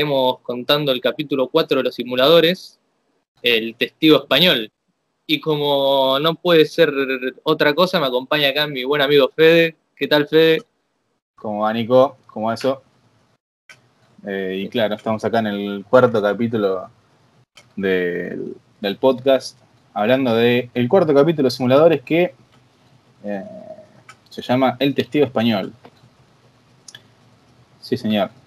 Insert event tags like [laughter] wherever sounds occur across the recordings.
estaremos contando el capítulo 4 de los simuladores, el testigo español. Y como no puede ser otra cosa, me acompaña acá mi buen amigo Fede. ¿Qué tal, Fede? ¿Cómo va, Nico? ¿Cómo va eso? Eh, y claro, estamos acá en el cuarto capítulo del, podcast, hablando del el cuarto capítulo de simuladores que eh, se llama El Testigo Español. Sí, señor.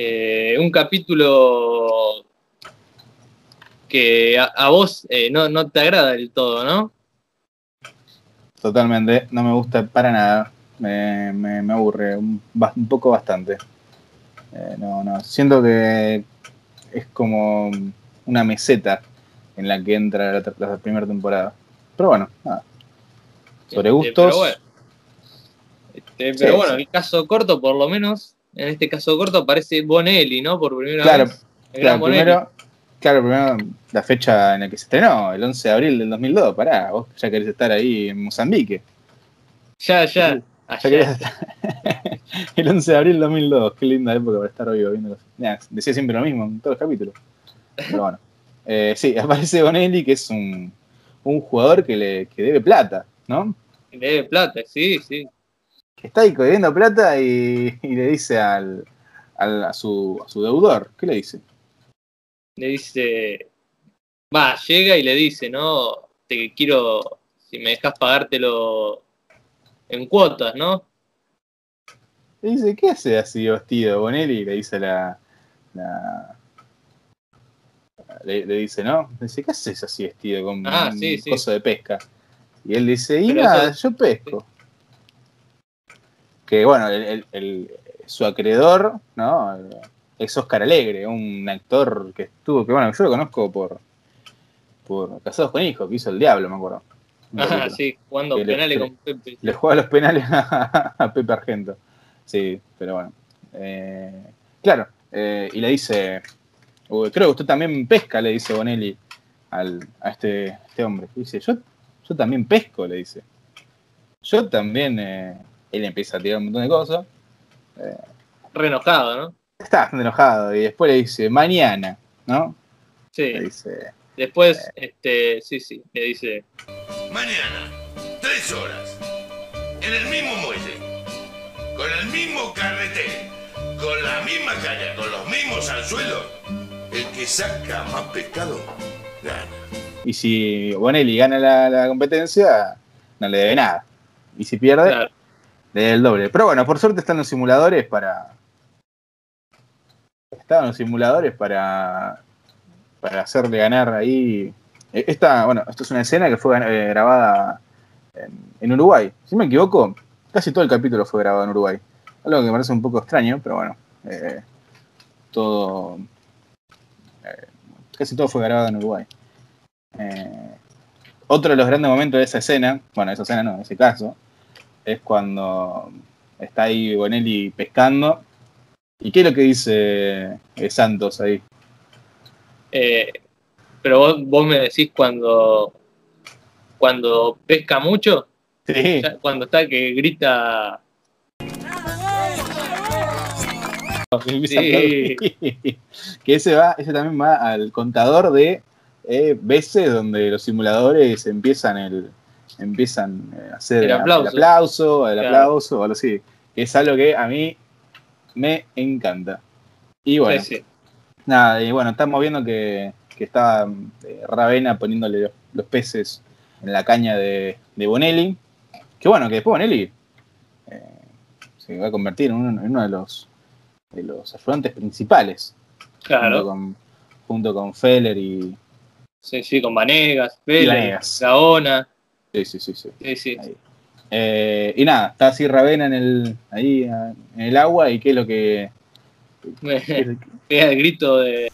Eh, un capítulo que a, vos eh, no, no, te agrada del todo, ¿no? Totalmente, no me gusta para nada. Me, me, aburre un, un, poco bastante. Eh, no, no, siento que es como una meseta en la que entra la, la primera temporada. Pero bueno, nada. Sobre este, gustos. pero bueno, este, pero bueno el caso corto, por lo menos, en este caso corto, aparece Bonelli, ¿no? Por primera claro, vez. Claro, primero, claro, primero la fecha en la que se estrenó, el 11 de abril del 2002. Pará, vos ya querés estar ahí en Mozambique. Ya, ya. ya estar. [laughs] el 11 de abril del 2002, qué linda época para estar hoy viendo decía siempre lo mismo en todos los capítulos. Pero bueno. [laughs] Eh, sí, aparece Bonelli, que es un, un jugador que, le, que debe plata, ¿no? Le debe plata, sí, sí está ahí cogiendo plata y, le dice al, a, su, a su deudor, ¿qué le dice? Le dice, va, llega y le dice, ¿no? Te quiero, si me dejas pagártelo en cuotas, ¿no? Le dice, ¿qué hace así vestido Bonelli? Le dice la... la le, dice, ¿no? Le dice, ¿qué haces así vestido con ah, un sí, coso de pesca? Y él dice, y nada, yo pesco que bueno, el, su acreedor, ¿no? Es Oscar Alegre, un actor que estuvo, que bueno, yo lo conozco por, por Casados con Hijos, que hizo El Diablo, me acuerdo. Ah, sí, jugando penales con Pepe. Le juega los penales [laughs] a, Pepe Argento. Sí, pero bueno. Eh, claro, eh, y le dice, creo que usted también pesca, le dice Bonelli al, a este, este hombre. dice, yo, yo también pesco, le dice. Yo también eh, él empieza a tirar un montón de cosas. Eh, Re enojado, ¿no? Está bastante enojado y después le dice, mañana, ¿no? Sí. dice, después, eh, este, sí, sí, le dice... Mañana, tres horas, en el mismo muelle, con el mismo carrete, con la misma caña, con los mismos anzuelos, el que saca más pescado, gana. Y si Bonelli gana la, competencia, no le debe nada. Y si pierde, del doble. Pero bueno, por suerte están los simuladores para. Están los simuladores para. Para hacerle ganar ahí. E, esta, bueno, esto es una escena que fue eh, grabada en, Uruguay. Si me equivoco, casi todo el capítulo fue grabado en Uruguay. Algo que me parece un poco extraño, pero bueno. Eh, todo. Eh, casi todo fue grabado en Uruguay. otro de los grandes momentos de esa escena, bueno, esa escena no, en ese caso, es cuando está ahí Bonelli pescando. ¿Y qué es lo que dice eh, Santos ahí? Eh, pero vos, me decís cuando, cuando pesca mucho, sí. cuando está que grita... Sí. [laughs] que ese va, ese también va al contador de eh, veces donde los simuladores empiezan el, empiezan a hacer el aplauso, el aplauso, el aplauso o algo así. Es algo que a mí me encanta. Y bueno, nada, y bueno, estamos viendo que, que está eh, Ravena poniéndole los, peces en la caña de, de, Bonelli. Que bueno, que después Bonelli eh, se va a convertir en uno, de los de los afluentes principales. Claro. Junto con, junto con Feller y. Sí, sí, con Vanegas, Feller, Gaona. Sí, sí, sí. sí. sí, eh, y nada, está así Ravena en el, ahí en el agua y qué es lo que... Pega el grito de...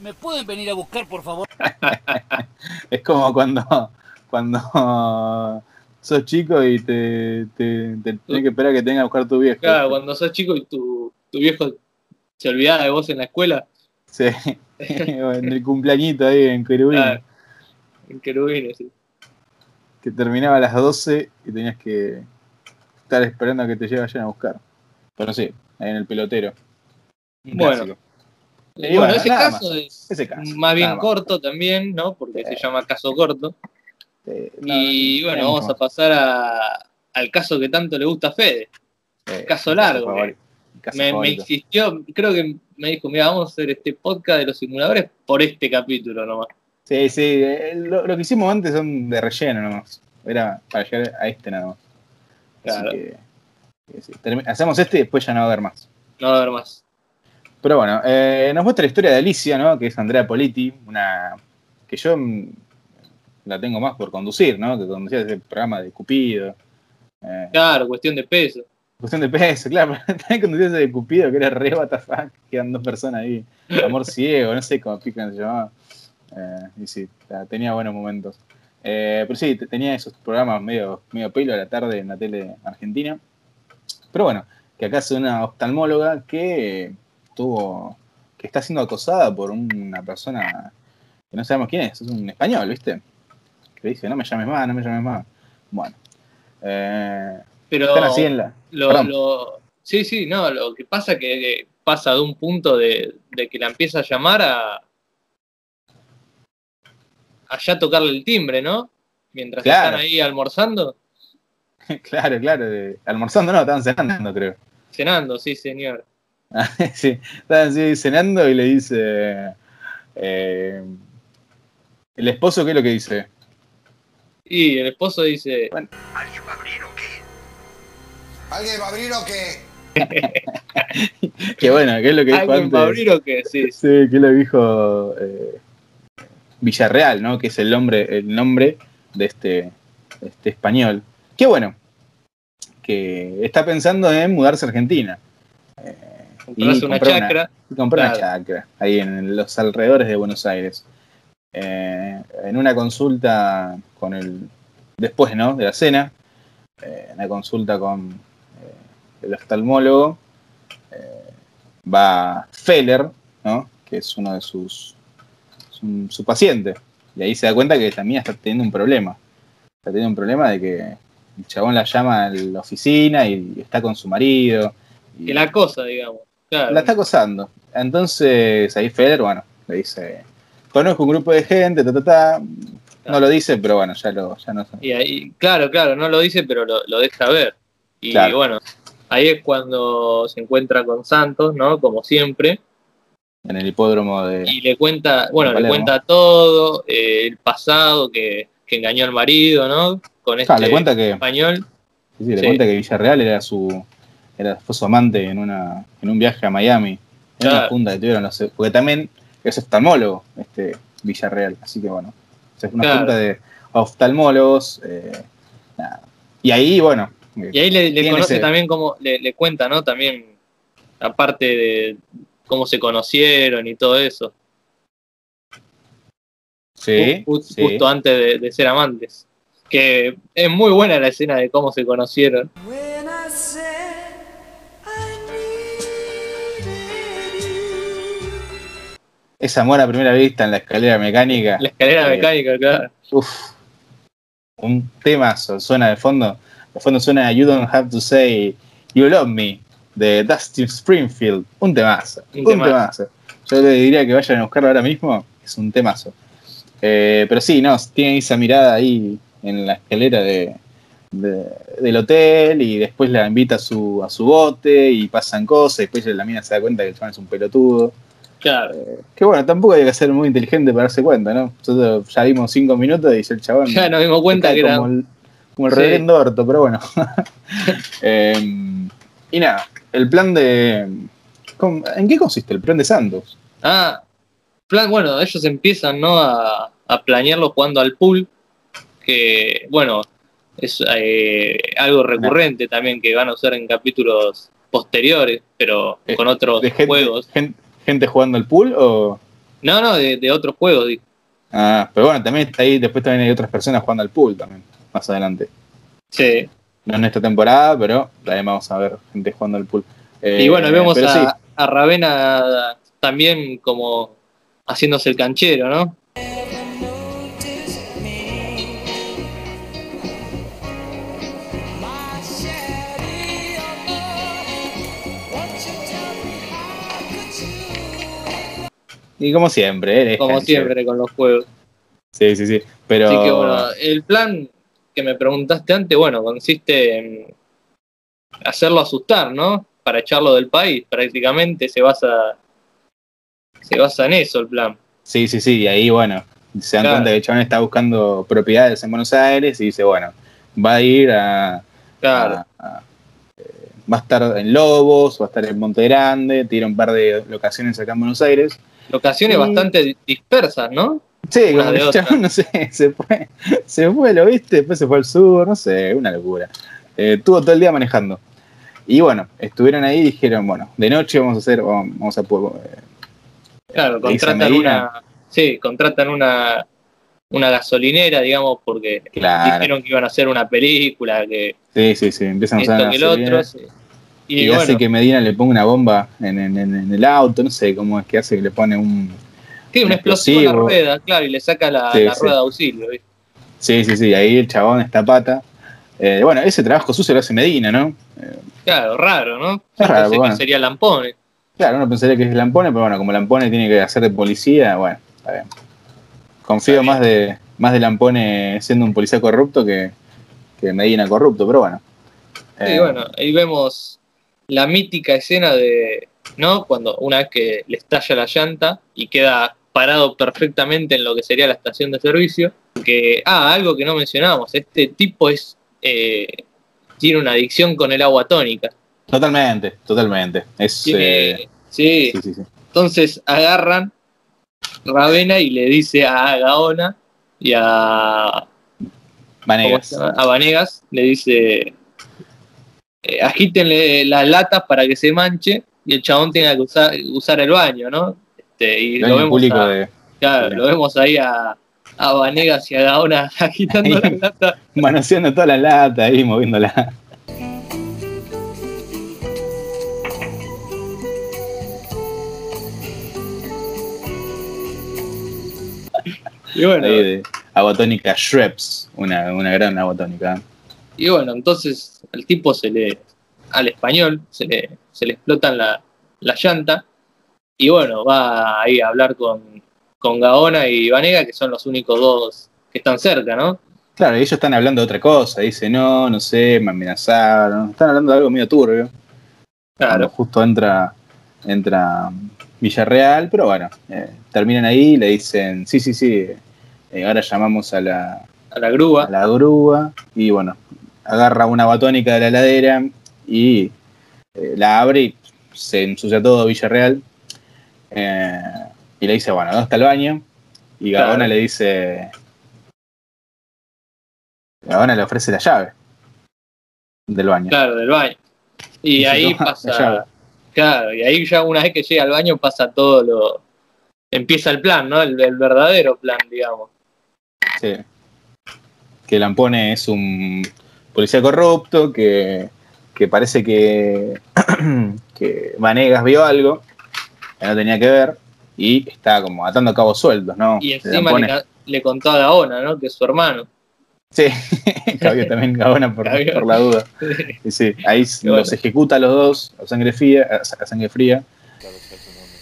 ¿Me pueden venir a buscar, por favor? [laughs] es como cuando, cuando sos chico y te, te, tenés que esperar que tenga a buscar tu viejo. Claro, cuando sos chico y tu, tu viejo se olvidaba de vos en la escuela. Sí, [laughs] en el cumpleañito ahí en Querubín en querubines, sí. Que terminaba a las 12 y tenías que estar esperando a que te lleven a buscar. Pero sí. en el pelotero. bueno. Eh, bueno, ese, caso es más bien corto también, ¿no? Porque se llama caso corto. y bueno, vamos a pasar al caso que tanto le gusta a Fede. caso largo. me, insistió, creo que me dijo, mira, vamos a hacer este podcast de los simuladores por este capítulo nomás. Sí, sí, eh, lo, que hicimos antes son de relleno nomás. Era para llegar a este nada más. Claro. hacemos este y después ya no va a haber más. No va a haber más. Pero bueno, eh, nos muestra la historia de Alicia, ¿no? Que es Andrea Politi, una que yo mm, la tengo más por conducir, ¿no? Que conducía ese programa de Cupido. Eh, claro, cuestión de peso. Cuestión de peso, claro. [laughs] También conducía ese de Cupido, que era re que quedan dos personas ahí. Amor ciego, no sé cómo pican se llamaba. Eh, y sí, tenía buenos momentos. pero sí, tenía esos programas medio, medio pelo a la tarde en la tele argentina. Pero bueno, que acá es una oftalmóloga que tuvo, que está siendo acosada por una persona que no sabemos quién es, es un español, ¿viste? Que dice, no me llames más, no me llames más. Bueno. Eh, pero están así en la... Lo, sí, sí, no, lo que pasa es que pasa de un punto de, que la empieza a llamar a allá tocarle el timbre, ¿no? Mientras están ahí almorzando. [laughs] claro, claro. almorzando no, estaban cenando, creo. Cenando, sí, señor. [laughs] sí, estaban así cenando y le dice. Eh, ¿El esposo qué es lo que dice? Y el esposo dice. ¿Alguien va a abrir o qué? ¿Alguien va a abrir o qué? [laughs] qué bueno, ¿qué es lo que dijo ¿Alguien va a abrir o qué? Sí, sí ¿qué es lo que dijo eh, Villarreal, ¿no? Que es el nombre, el nombre de este, este español. Qué bueno, que está pensando en mudarse a Argentina. Eh, y una chacra. y comprar una chacra, ahí en los alrededores de Buenos Aires. Eh, en una consulta con el. Después, ¿no? De la cena, eh, una consulta con el oftalmólogo, va Feller, ¿no? Que es uno de sus. Su paciente. Y ahí se da cuenta que también está teniendo un problema. Está teniendo un problema de que el chabón la llama a la oficina y está con su marido. Y que la acosa, digamos. La está acosando. Entonces ahí Feder, bueno, le dice, conozco un grupo de gente, ta, ta, ta. No lo dice, pero bueno, ya lo ya no y ahí, Claro, claro, no lo dice, pero lo, deja ver. Y bueno, ahí es cuando se encuentra con Santos, ¿no? Como siempre. En el hipódromo de. Y le cuenta, bueno, le cuenta todo, eh, el pasado, que, que engañó al marido, ¿no? con este le cuenta que, español. Sí, le cuenta que Villarreal era su, era, fue su amante en, una, en un viaje a Miami. En una junta que tuvieron, no sé, porque también es oftalmólogo, este Villarreal, así que bueno, es una junta de oftalmólogos. Eh, y ahí, bueno. Y ahí le, conoce también como, le, cuenta, ¿no? También, aparte de cómo se conocieron y todo eso. Sí. Justo, antes de ser amantes que es muy buena la escena de cómo se conocieron. Esa amor a primera vista en la escalera mecánica. La escalera eh, mecánica, claro. Uf, un temazo, suena de fondo. De fondo suena You Don't Have to Say You Love Me de Dustin Springfield. Un temazo. Un, temazo. Yo le diría que vayan a buscarlo ahora mismo. Es un temazo. Eh, pero sí, no, tiene esa mirada ahí en la escalera de, del hotel y después la invita a su, a su bote y pasan cosas y después la mina se da cuenta que el chaval es un pelotudo. Claro. Eh, que bueno, tampoco hay que ser muy inteligente para darse cuenta, ¿no? Nosotros ya vimos cinco minutos y dice el chabón. Ya nos dimos cuenta que era. Como el, como el reverendo orto, pero bueno. [laughs] [laughs] Em, y nada, el plan de. ¿En qué consiste el plan de Santos? Ah, plan, bueno, ellos empiezan, ¿no? A, a planearlo jugando al pool que, bueno, es eh, algo recurrente también que van a usar en capítulos posteriores, pero eh, con otros juegos. Gente, jugando al pool o...? No, no, de, otros juegos. Ah, pero bueno, también está ahí, después también hay otras personas jugando al pool también, más adelante. Sí. En esta temporada, pero también vamos a ver gente jugando el pool. Y bueno, eh, vemos a, Ravena también como haciéndose el canchero, ¿no? Y como siempre, eres Como siempre con los juegos. Sí, sí, sí. Pero... Así que bueno, el plan que me preguntaste antes, bueno, consiste en hacerlo asustar, ¿no? Para echarlo del país, prácticamente se basa se basa en eso el plan. Sí, sí, sí, y ahí bueno, se dan cuenta que el chabón está buscando propiedades en Buenos Aires y dice, bueno, va a ir a, claro. Eh, va a estar en Lobos, va a estar en Monte Grande, tiene un par de locaciones acá en Buenos Aires. Locaciones bastante dispersas, ¿no? Sí, como el chabón, no sé, se fue, se fue, lo viste, después se fue al sur, no sé, una locura. Eh, estuvo todo el día manejando. Y bueno, estuvieron ahí y dijeron, bueno, de noche vamos a hacer, vamos a... Eh, claro, contratan una, sí, contratan una, una gasolinera, digamos, porque dijeron que iban a hacer una película, que... Sí, sí, sí, empiezan a usar el otro, Y, hace que Medina le ponga una bomba en, el auto, no sé cómo es que hace que le pone un... Sí, una explosión en la rueda, claro, y le saca la, rueda de auxilio. Sí, sí, sí, ahí el chabón está pata. Eh, bueno, ese trabajo sucio lo hace Medina, ¿no? claro, raro, ¿no? Yo pensé que sería Lampone. Claro, uno pensaría que es Lampone, pero bueno, como Lampone tiene que hacer de policía, bueno, está bien. Confío más de, más de Lampone siendo un policía corrupto que, que Medina corrupto, pero bueno. Sí, eh, bueno, ahí vemos la mítica escena de, ¿no? Cuando una vez que le estalla la llanta y queda parado perfectamente en lo que sería la estación de servicio, que, ah, algo que no mencionábamos, este tipo es eh, tiene una adicción con el agua tónica. Totalmente, totalmente. Es, eh, sí. Entonces agarran Ravena y le dice a Gaona y a Vanegas, a Vanegas le dice eh, agítenle las latas para que se manche y el chabón tenga que usar, el baño, ¿no? Este, y lo vemos, claro, lo vemos ahí a, a Vanegas y a Gaona [laughs] agitando la lata. Manoseando toda la lata ahí, moviéndola. Y bueno. Ahí de Shreps, una, una gran aguatónica. Y bueno, entonces el tipo se le. al español, se le, se le explotan la, la llanta. Y bueno, va ahí a hablar con, con Gaona y Vanega, que son los únicos dos que están cerca, ¿no? Claro, ellos están hablando de otra cosa, dice, no, no sé, me amenazaron, están hablando de algo medio turbio. Claro. justo entra, entra Villarreal, pero bueno, eh, terminan ahí, le dicen, sí, sí, sí, eh, ahora llamamos a la, a la grúa. A la grúa, y bueno, agarra una batónica de la heladera y eh, la abre y se ensucia todo Villarreal. Eh, y le dice, bueno, ¿dónde está el baño? Y Gabona le dice. Gabona le ofrece la llave del baño. Claro, del baño. Y, ahí pasa. Claro, y ahí ya una vez que llega al baño pasa todo lo. Empieza el plan, ¿no? El, verdadero plan, digamos. Sí. Que Lampone es un policía corrupto, que, que parece que, [clears throat] que Vanegas vio algo no tenía que ver y está como atando cabos sueltos, ¿no? Y encima le, contó a Gaona, ¿no? Que es su hermano. Sí, [laughs] cabió también Gaona por, por, la duda. [laughs] Sí, sí. ahí los ejecuta a los dos a sangre fría. A sangre fría. Claro, sea tu nombre.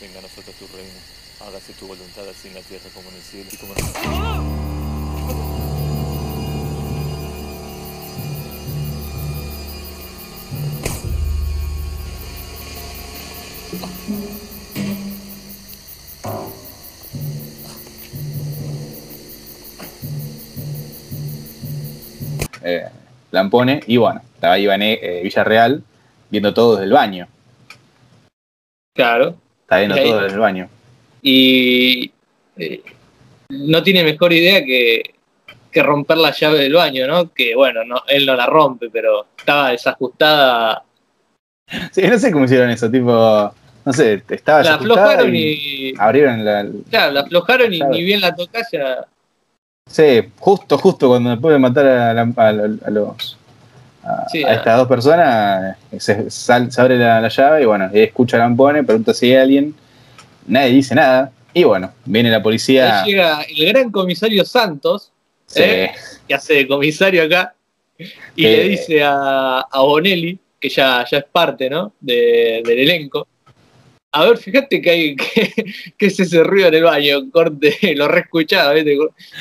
Venga a nosotros tu reino. Hágase tu voluntad así en la tierra como en el cielo. Y como eh, Lampone, y bueno, estaba ahí eh, Villarreal viendo todo desde el baño. Claro. Está viendo todo desde el baño. Y eh, no tiene mejor idea que, que, romper la llave del baño, ¿no? Que bueno, no, él no la rompe, pero estaba desajustada. Sí, no sé cómo hicieron eso, tipo, no sé, estaba la aflojaron y, abrieron la. Claro, la aflojaron y ni bien la tocaya Sí, justo, justo cuando después de matar a, los a, estas dos personas, se, abre la, llave y bueno, escucha a Lampone, pregunta si hay alguien, nadie dice nada, y bueno, viene la policía. Ahí llega el gran comisario Santos, ¿eh? que hace de comisario acá, y le dice a, a Bonelli, que ya, ya es parte ¿no? del elenco, a ver, fíjate que hay [laughs] que, es ese ruido en el baño, corte, lo re escuchado,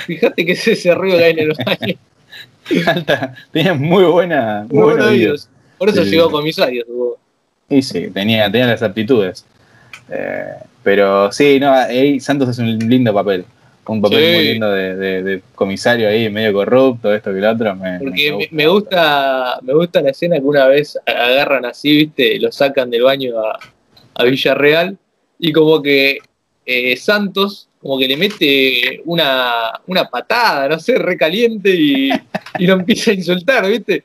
fíjate que es ese ruido que hay en el baño. [laughs] tenía muy buena, muy, buenos oídos. Por eso llegó comisario. Sí, sí, tenía, tenía las aptitudes. Eh, pero sí, no, ahí Santos es un lindo papel. Un papel muy lindo de, comisario ahí, medio corrupto, esto que lo otro. Porque me, gusta, me gusta la escena que una vez agarran así, viste, lo sacan del baño a, a Villarreal y como que eh, Santos como que le mete una, una patada, no sé, recaliente y, y lo empieza a insultar, ¿viste?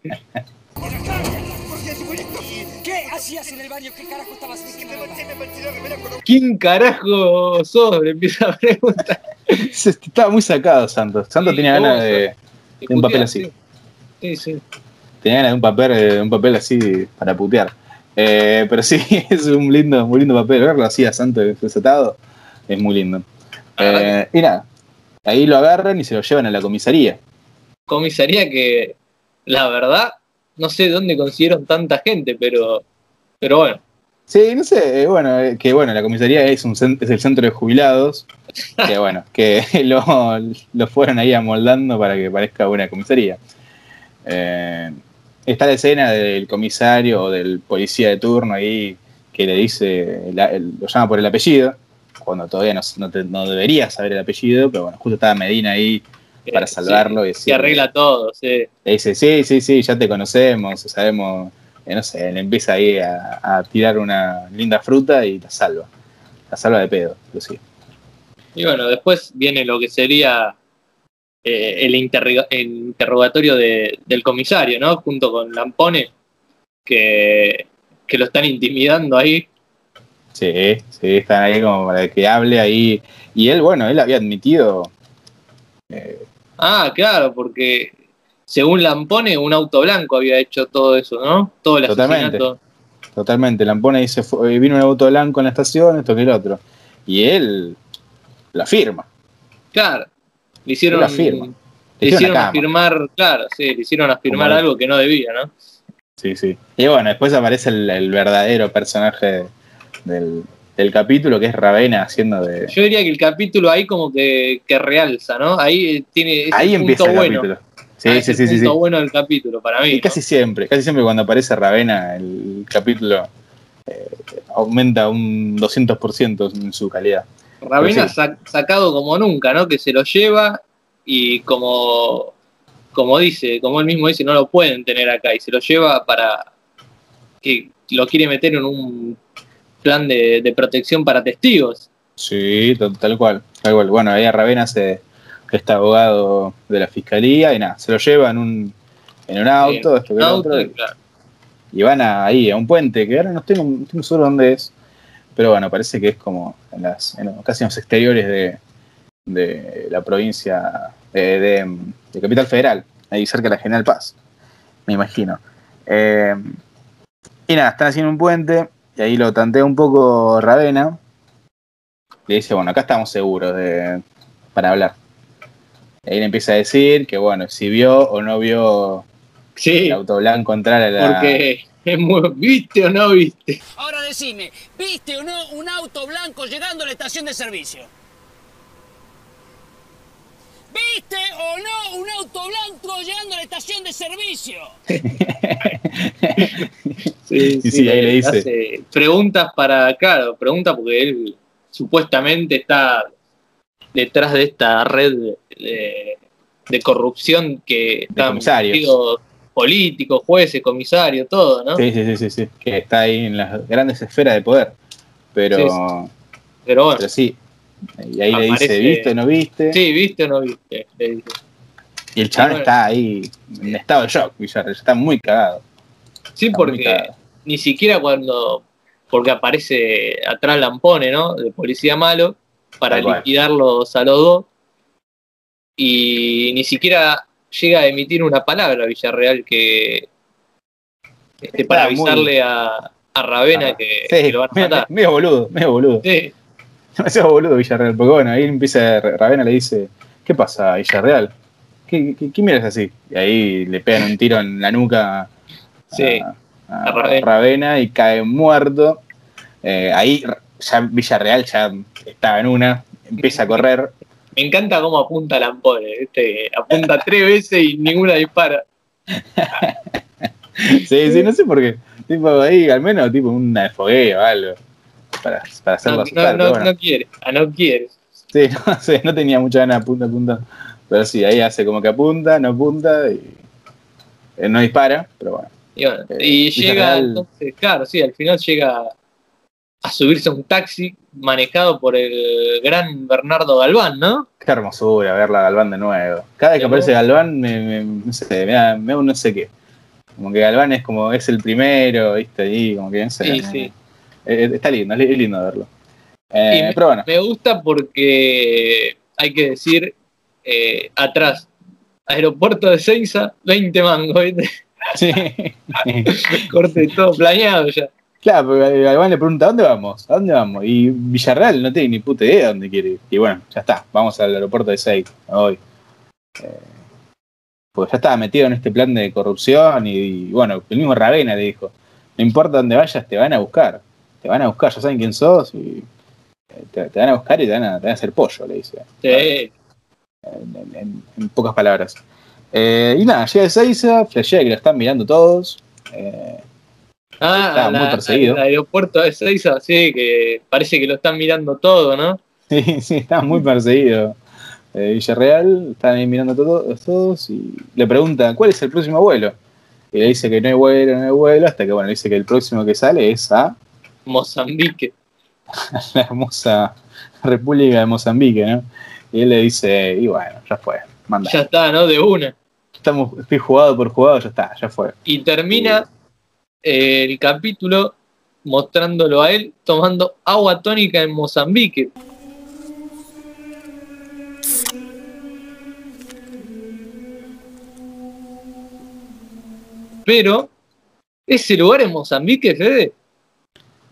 ¿Quién carajo sos? Le empieza a preguntar. [laughs] Estaba muy sacado Santos. Santos tenía ganas de, un papel así. Sí, sí. Tenía ganas de un papel, eh, un papel así para putear. Eh, pero sí, [laughs] es un lindo, muy lindo papel. Verlo así a Santos desatado es muy lindo. Eh, y nada, ahí lo agarran y se lo llevan a la comisaría. Comisaría que, la verdad, no sé de dónde consiguieron tanta gente, pero, pero bueno. Sí, no sé, eh, bueno, que bueno, la comisaría es, un, es el centro de jubilados, [laughs] que bueno, que [laughs] lo, lo, fueron ahí amoldando para que parezca una comisaría. Eh, está la escena del comisario o del policía de turno ahí que le dice, lo llama por el apellido, cuando todavía no, debería saber el apellido, pero bueno, justo estaba Medina ahí para salvarlo. y que arregla todo, sí. Le dice, sí, sí, sí, ya te conocemos, sabemos, eh, no sé, le empieza ahí a, tirar una linda fruta y la salva. La salva de pedo, inclusive. Y bueno, después viene lo que sería eh, el, interrogatorio del comisario, ¿no? Junto con Lampone, que, lo están intimidando ahí. Sí, sí, están ahí como para que hable ahí. Y él, bueno, él había admitido. Eh, ah, claro, porque según Lampone, un auto blanco había hecho todo eso, ¿no? Todo el totalmente, Totalmente. Lampone dice: vino un auto blanco en la estación, esto que el otro. Y él lo afirma. Claro. Le hicieron, Le hicieron afirmar, claro, sí, le hicieron afirmar algo que no debía, ¿no? Sí, sí. Y bueno, después aparece el, verdadero personaje del, capítulo, que es Ravena haciendo de. Yo diría que el capítulo ahí como que, realza, ¿no? Ahí tiene. ahí empieza el bueno. capítulo. Sí, sí, sí, sí, punto bueno del capítulo, para mí. Y casi siempre, casi siempre cuando aparece Ravena, el capítulo eh, aumenta un 200% en su calidad. Ravena ha sacado como nunca, ¿no? Que se lo lleva y como, como dice, como él mismo dice, no lo pueden tener acá y se lo lleva para que lo quiere meter en un plan de, protección para testigos. Sí, tal, cual, tal cual. Bueno, ahí a Ravena se está abogado de la fiscalía y nada, se lo lleva en un, en un auto, esto que otro, y, van ahí a un puente que ahora no tengo, no tengo seguro dónde es pero bueno, parece que es como en las, casi en los exteriores de, la provincia de, Capital Federal, ahí cerca de la General Paz, me imagino. Eh, y nada, están haciendo un puente, y ahí lo tantea un poco Ravena, y dice, bueno, acá estamos seguros de, para hablar. Y ahí le empieza a decir que, bueno, si vio o no vio el auto blanco entrar a la... Porque ¿Viste o no viste? Ahora decime, ¿viste o no un auto blanco llegando a la estación de servicio? ¿Viste o no un auto blanco llegando a la estación de servicio? [laughs] sí, sí, ahí le dice. preguntas para, claro, pregunta porque él supuestamente está detrás de esta red de, corrupción que está metido políticos, jueces, comisarios, todo, ¿no? Sí, sí, sí, sí, que está ahí en las grandes esferas de poder. Pero, pero bueno. sí. Y ahí le dice, ¿viste o no viste? Sí, ¿viste o no viste? Y el chaval está ahí en estado de shock, Villarreal, está muy cagado. Sí, porque ni siquiera cuando, porque aparece atrás Lampone, ¿no? De policía malo, para liquidarlos a los dos. Y ni siquiera llega a emitir una palabra Villarreal que este, para avisarle a, a Ravena ah, que, lo van a matar. Medio boludo, medio boludo. Sí. [laughs] Demasiado boludo Villarreal, porque bueno, ahí empieza Ravena le dice, ¿qué pasa Villarreal? ¿Qué, qué, miras así? Y ahí le pegan un tiro en la nuca a, Ravena. y cae muerto. Eh, ahí ya Villarreal ya estaba en una, empieza a correr. Me encanta cómo apunta Lampone, este, apunta tres veces y ninguna dispara. sí, sí, no sé por qué. Tipo ahí, al menos tipo una de fogueo o algo. Para, para hacerlo no, no, no, quiere, ah, no quiere. Sí, [laughs] no sé, no tenía mucha ganas de punta, punta. Pero sí, ahí hace como que apunta, no apunta y eh, no dispara, pero bueno. Y, bueno, eh, y llega, entonces, claro, sí, al final llega a subirse a un taxi manejado por el gran Bernardo Galván, ¿no? Qué hermosura verla a Galván de nuevo. Cada vez que aparece Galván me, no sé, me da, me no sé qué. Como que Galván es como, es el primero, viste, ahí, como que no sé. Sí, sí. Eh, está lindo, es lindo verlo. Eh, pero bueno. Me gusta porque hay que decir eh, atrás, aeropuerto de Seiza, 20 mangos, ¿viste? Sí. [laughs] Corte todo planeado ya. Claro, porque Galván le pregunta, ¿a dónde vamos? ¿A dónde vamos? Y Villarreal no tiene ni puta idea de dónde quiere ir. Y bueno, ya está, vamos al aeropuerto de Seiza hoy. Eh, pues ya estaba metido en este plan de corrupción y, bueno, el mismo Ravena le dijo, no importa dónde vayas, te van a buscar. Te van a buscar, ya saben quién sos y te, van a buscar y te van a, hacer pollo, le dice. Sí. En, pocas palabras. Eh, y nada, llega Seiza, flashea que lo están mirando todos. Eh, ah, está muy perseguido. El aeropuerto de Seiza, sí, que parece que lo están mirando todo, ¿no? Sí, [laughs] sí, está muy perseguido. Eh, Villarreal, están ahí mirando todos, todos y le pregunta ¿cuál es el próximo vuelo? Y le dice que no hay vuelo, no hay vuelo, hasta que bueno, le dice que el próximo que sale es a Mozambique. [laughs] la hermosa República de Mozambique, ¿no? Y él le dice, y bueno, ya fue, manda. Ya está, ¿no? De una. Estamos, estoy jugado por jugado, ya está, ya fue. Y termina el capítulo mostrándolo a él tomando agua tónica en Mozambique. Pero, ¿ese lugar en Mozambique, Fede?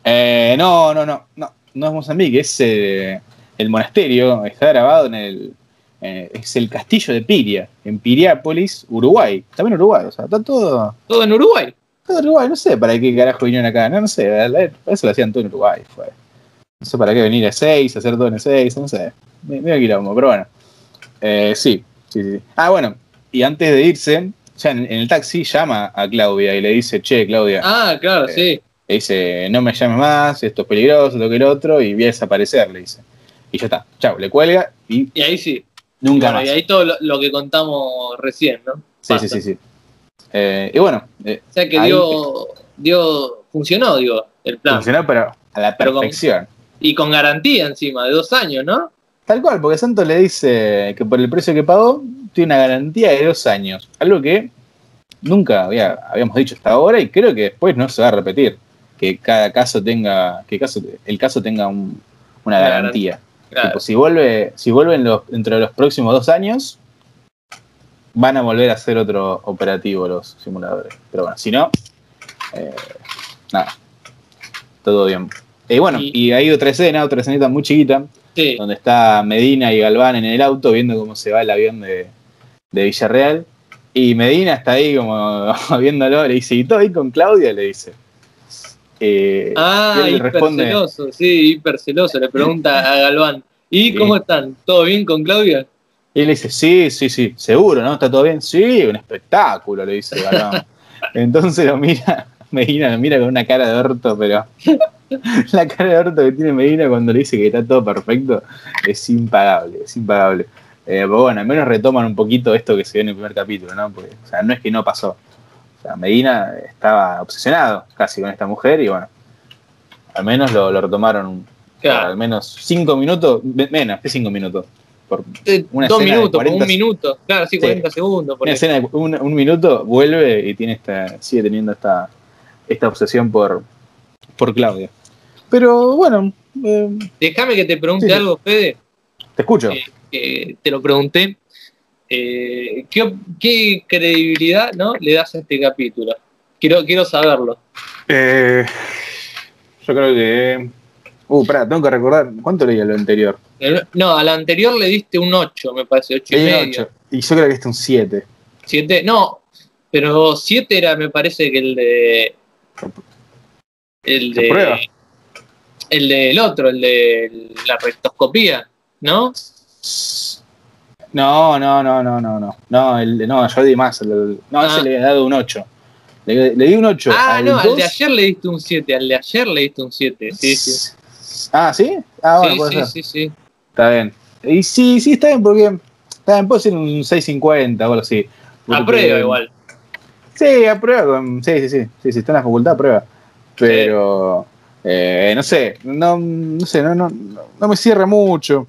Eh, no, no, no, no, no es Mozambique, es eh, el monasterio, está grabado en el, eh, es el castillo de Piria, en Piriápolis, Uruguay, también Uruguay, o sea, está todo... Todo en Uruguay. Uruguay, no sé para qué carajo vinieron acá, no, no sé, eso lo hacían todo en Uruguay, fue. No sé para qué venir a 6, hacer todo en 6, no sé, me quilombo, pero bueno. sí, sí, sí. Ah, bueno, y antes de irse, ya en, el taxi llama a Claudia y le dice, che, Claudia. Ah, claro, sí le dice, no me llames más, esto es peligroso, lo que el otro, y voy a desaparecer, le dice. Y ya está, chao, le cuelga y. Y ahí sí. Nunca más. Y ahí todo lo, que contamos recién, ¿no? Sí, sí, sí, sí. Eh, y bueno. Eh, o sea que dio, dio. Funcionó, digo, el plan. Funcionó, pero a la perfección. y con garantía encima, de dos años, ¿no? Tal cual, porque Santos le dice que por el precio que pagó, tiene una garantía de dos años. Algo que nunca habíamos dicho hasta ahora y creo que después no se va a repetir que cada caso tenga, que caso, el caso tenga una garantía. si vuelve, si vuelven los, dentro de los próximos dos años, van a volver a hacer otro operativo los simuladores. Pero bueno, si no, eh, nada, todo bien. Y bueno, y, hay otra escena, otra escenita muy chiquita, donde está Medina y Galván en el auto viendo cómo se va el avión de, de Villarreal. Y Medina está ahí como [laughs] viéndolo, le dice, ¿y todo ahí con Claudia? Le dice. Eh, ah, hiperceloso, sí, hiperceloso. Le pregunta a Galván, ¿y cómo están? ¿Todo bien con Claudia? Y él le dice, sí, sí, sí, seguro, ¿no? ¿Está todo bien? Sí, un espectáculo, le dice Galván. [laughs] Entonces lo mira, Medina lo mira con una cara de orto, pero [laughs] la cara de orto que tiene Medina cuando le dice que está todo perfecto es impagable, es impagable. Eh, pero bueno, al menos retoman un poquito esto que se ve en el primer capítulo, ¿no? Porque, o sea, no es que no pasó, o sea, Medina estaba obsesionado casi con esta mujer y bueno, al menos lo, retomaron al menos cinco minutos, menos que cinco minutos. Por eh, una dos minutos, un minuto, claro, sí, 40 segundos. una escena de un, minuto vuelve y tiene esta, sigue teniendo esta, esta obsesión por, por Claudia. Pero bueno. Eh, Déjame que te pregunte algo, Fede. Te escucho. te lo pregunté eh, ¿qué, credibilidad ¿no? le das a este capítulo? Quiero, quiero saberlo. Eh, yo creo que. Uh, pará, tengo que recordar. ¿Cuánto leí a lo anterior? no, al anterior le diste un 8, me parece, 8 y medio. Y yo creo que este un 7. 7, no, pero 7 era, me parece que el de. El de. El del otro, el de la rectoscopía, ¿no? No, no, no, no, no, no. No, el, no yo di más. no, ah. ese le he dado un 8. Le, di un 8. Ah, no, al de ayer le diste un 7. Al de ayer le diste un 7. Sí, sí. Ah, ¿sí? Ah, bueno, sí, sí, sí, sí. Está bien. Y sí, sí, está bien, porque. Está bien, puedo ser un 6.50 o algo así. Aprueba igual. Sí, aprueba. Sí, sí, sí. Sí, sí, está en la facultad, aprueba. Pero. Eh, no sé, no, no sé, no, no, no me cierra mucho.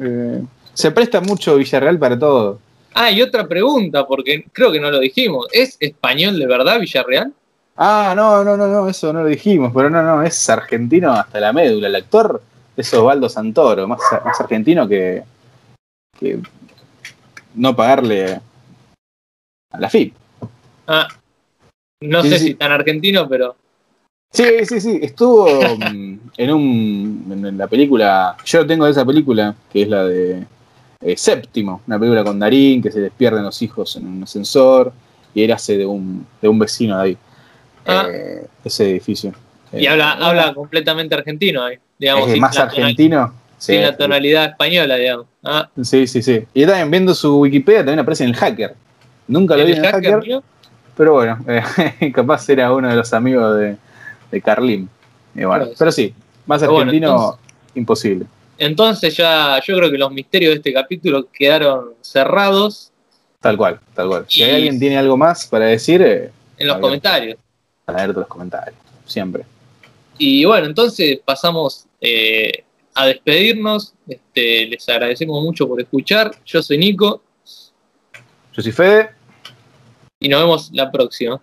Eh, se presta mucho Villarreal para todo. Ah, y otra pregunta, porque creo que no lo dijimos. ¿Es español de verdad Villarreal? Ah, no, no, no, no, eso no lo dijimos, pero no, no, es argentino hasta la médula. El actor es Osvaldo Santoro, más, más argentino que, que no pagarle a la FIP. Ah, no sé si tan argentino, pero. Sí, sí, sí. Estuvo mm, en un. en la película. Yo tengo esa película, que es la de eh, Séptimo, una película con Darín, que se les pierden los hijos en un ascensor, y él hace de un, de un vecino de ahí. Ah. Eh, ese edificio. Y habla, habla completamente argentino ahí, digamos. Es más argentino. Sin la tonalidad española, digamos. Ah. Sí, sí, sí. Y también viendo su Wikipedia también aparece en el hacker. Nunca lo vi en el hacker. pero bueno, [laughs] capaz era uno de los amigos de, de Carlín. pero sí, más argentino, imposible. Entonces ya yo creo que los misterios de este capítulo quedaron cerrados. Tal cual, tal cual. Si alguien tiene algo más para decir... Eh, en los comentarios. Para ver los comentarios, siempre. Y bueno, entonces pasamos eh, a despedirnos. Este, les agradecemos mucho por escuchar. Yo soy Nico. Yo soy Fede. Y nos vemos la próxima.